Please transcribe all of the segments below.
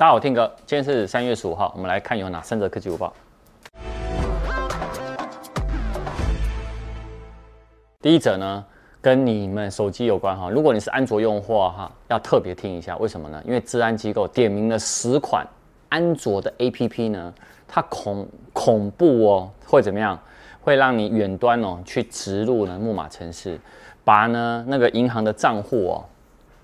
大家好，我 Tim 哥，今天是三月十五号，我们来看有哪三则科技午报。第一则呢，跟你们手机有关哈。如果你是安卓用户哈，要特别听一下，为什么呢？因为治安机构点名了十款安卓的 APP 呢，它恐恐怖哦，会怎么样？会让你远端哦去植入呢木马程式，把呢那个银行的账户哦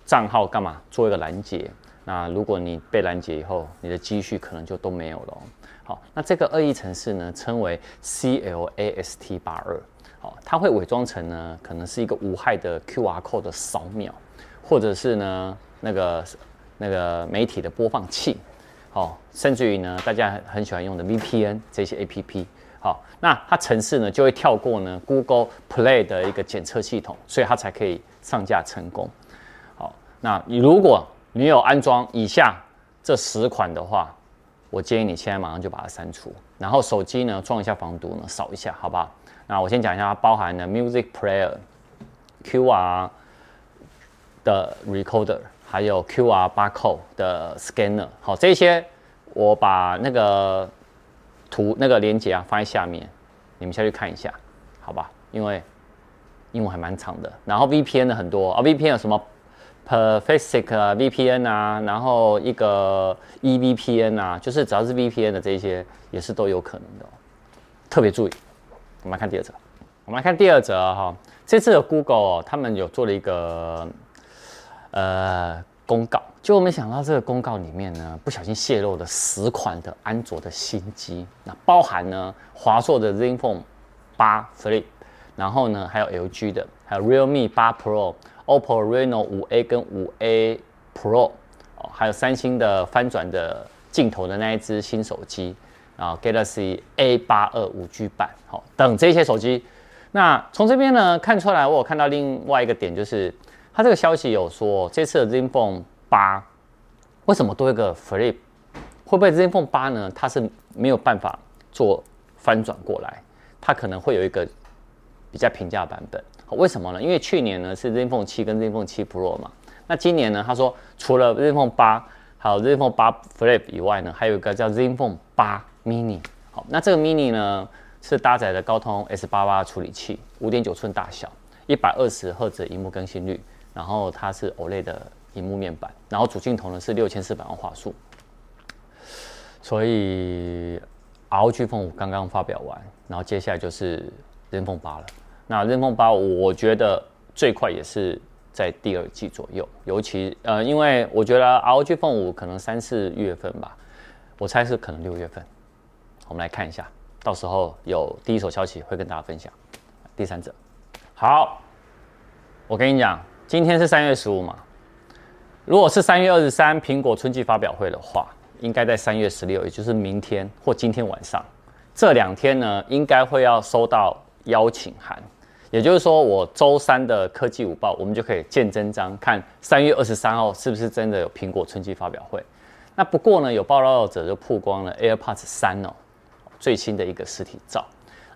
账号干嘛做一个拦截。那如果你被拦截以后，你的积蓄可能就都没有了哦。好，那这个恶意程式呢，称为 CLAST 八二。好，它会伪装成呢，可能是一个无害的 QR code 的扫描，或者是呢那个那个媒体的播放器。好，甚至于呢，大家很喜欢用的 VPN 这些 APP。好，那它程式呢就会跳过呢 Google Play 的一个检测系统，所以它才可以上架成功。好，那你如果你有安装以下这十款的话，我建议你现在马上就把它删除，然后手机呢装一下防毒呢，扫一下，好不好？那我先讲一下，它包含了 Music Player、QR 的 Recorder，还有 QR Barcode 的 Scanner。好，这些我把那个图那个链接啊放在下面，你们下去看一下，好吧？因为英文还蛮长的。然后 VPN 的很多啊，VPN 有什么？Perfect VPN 啊，然后一个 eVPN 啊，就是只要是 VPN 的这些也是都有可能的，特别注意。我们来看第二则，我们来看第二则哈，这次的 Google 哦，他们有做了一个呃公告，就我没想到这个公告里面呢，不小心泄露了十款的安卓的新机，那包含呢华硕的 ZenFone 8 Flip，然后呢还有 LG 的，还有 Realme 8 Pro。OPPO Reno 5A 跟 5A Pro 哦，还有三星的翻转的镜头的那一只新手机啊，Galaxy A82 5G 版，好，等这些手机。那从这边呢看出来，我有看到另外一个点，就是它这个消息有说，这次的 ZenFone 8为什么多一个 Flip？会不会 ZenFone 8呢？它是没有办法做翻转过来，它可能会有一个比较平价版本。为什么呢？因为去年呢是 ZenFone 7跟 ZenFone 7 Pro 嘛，那今年呢，他说除了 ZenFone 8还有 ZenFone 8 Flip 以外呢，还有一个叫 ZenFone 8 Mini。好，那这个 Mini 呢是搭载的高通 S88 处理器，五点九寸大小，一百二十赫兹荧幕更新率，然后它是 OLED 的荧幕面板，然后主镜头呢是六千四百万画素。所以 ROG Phone 5刚刚发表完，然后接下来就是 ZenFone 8了。那 ZenFone 8，我觉得最快也是在第二季左右，尤其呃，因为我觉得 ROG Phone 5可能三四月份吧，我猜是可能六月份。我们来看一下，到时候有第一手消息会跟大家分享。第三者，好，我跟你讲，今天是三月十五嘛，如果是三月二十三苹果春季发表会的话，应该在三月十六，也就是明天或今天晚上，这两天呢，应该会要收到邀请函。也就是说，我周三的科技午报，我们就可以见真章，看三月二十三号是不是真的有苹果春季发表会。那不过呢，有报道者就曝光了 AirPods 三哦，最新的一个实体照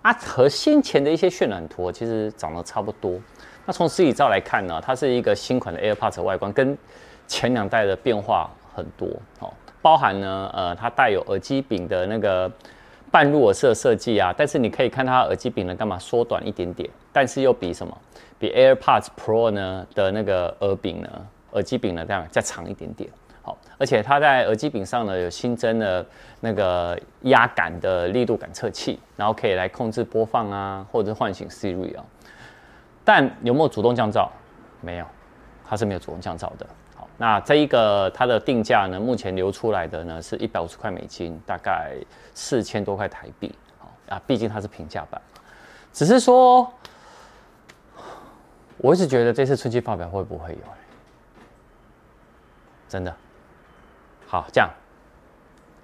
啊，和先前的一些渲染图其实长得差不多。那从实体照来看呢，它是一个新款的 AirPods 外观，跟前两代的变化很多哦，包含呢，呃，它带有耳机柄的那个。半入耳式的设计啊，但是你可以看它耳机柄呢，干嘛缩短一点点，但是又比什么？比 AirPods Pro 呢的那个耳柄呢，耳机柄呢这样再长一点点。好，而且它在耳机柄上呢有新增了那个压感的力度感测器，然后可以来控制播放啊，或者唤醒 Siri 啊。但有没有主动降噪？没有，它是没有主动降噪的。好那这一个它的定价呢，目前流出来的呢是一百五十块美金，大概四千多块台币。好啊，毕竟它是平价版。只是说，我一直觉得这次春季发表会不会有？真的？好，这样，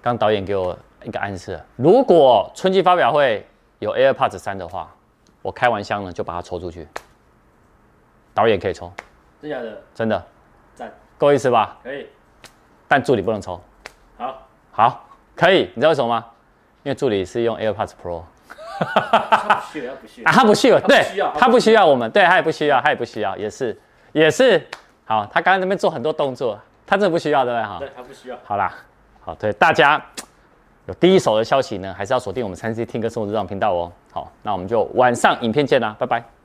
刚导演给我一个暗示，如果春季发表会有 AirPods 三的话，我开完箱呢就把它抽出去。导演可以抽？真的假的？真的。够意思吧？可以，但助理不能抽。好，好，可以。你知道为什么吗？因为助理是用 AirPods Pro。他不需要，不需要。啊，他不需要，对，他不需要我们，对，他也不需要，他也不需要，也是，也是。好，他刚刚那边做很多动作，他真的不需要，对不对？哈，对，他不需要。好啦，好，对大家有第一手的消息呢，还是要锁定我们三 C 听歌生活日常频道哦。好，那我们就晚上影片见啦，拜拜。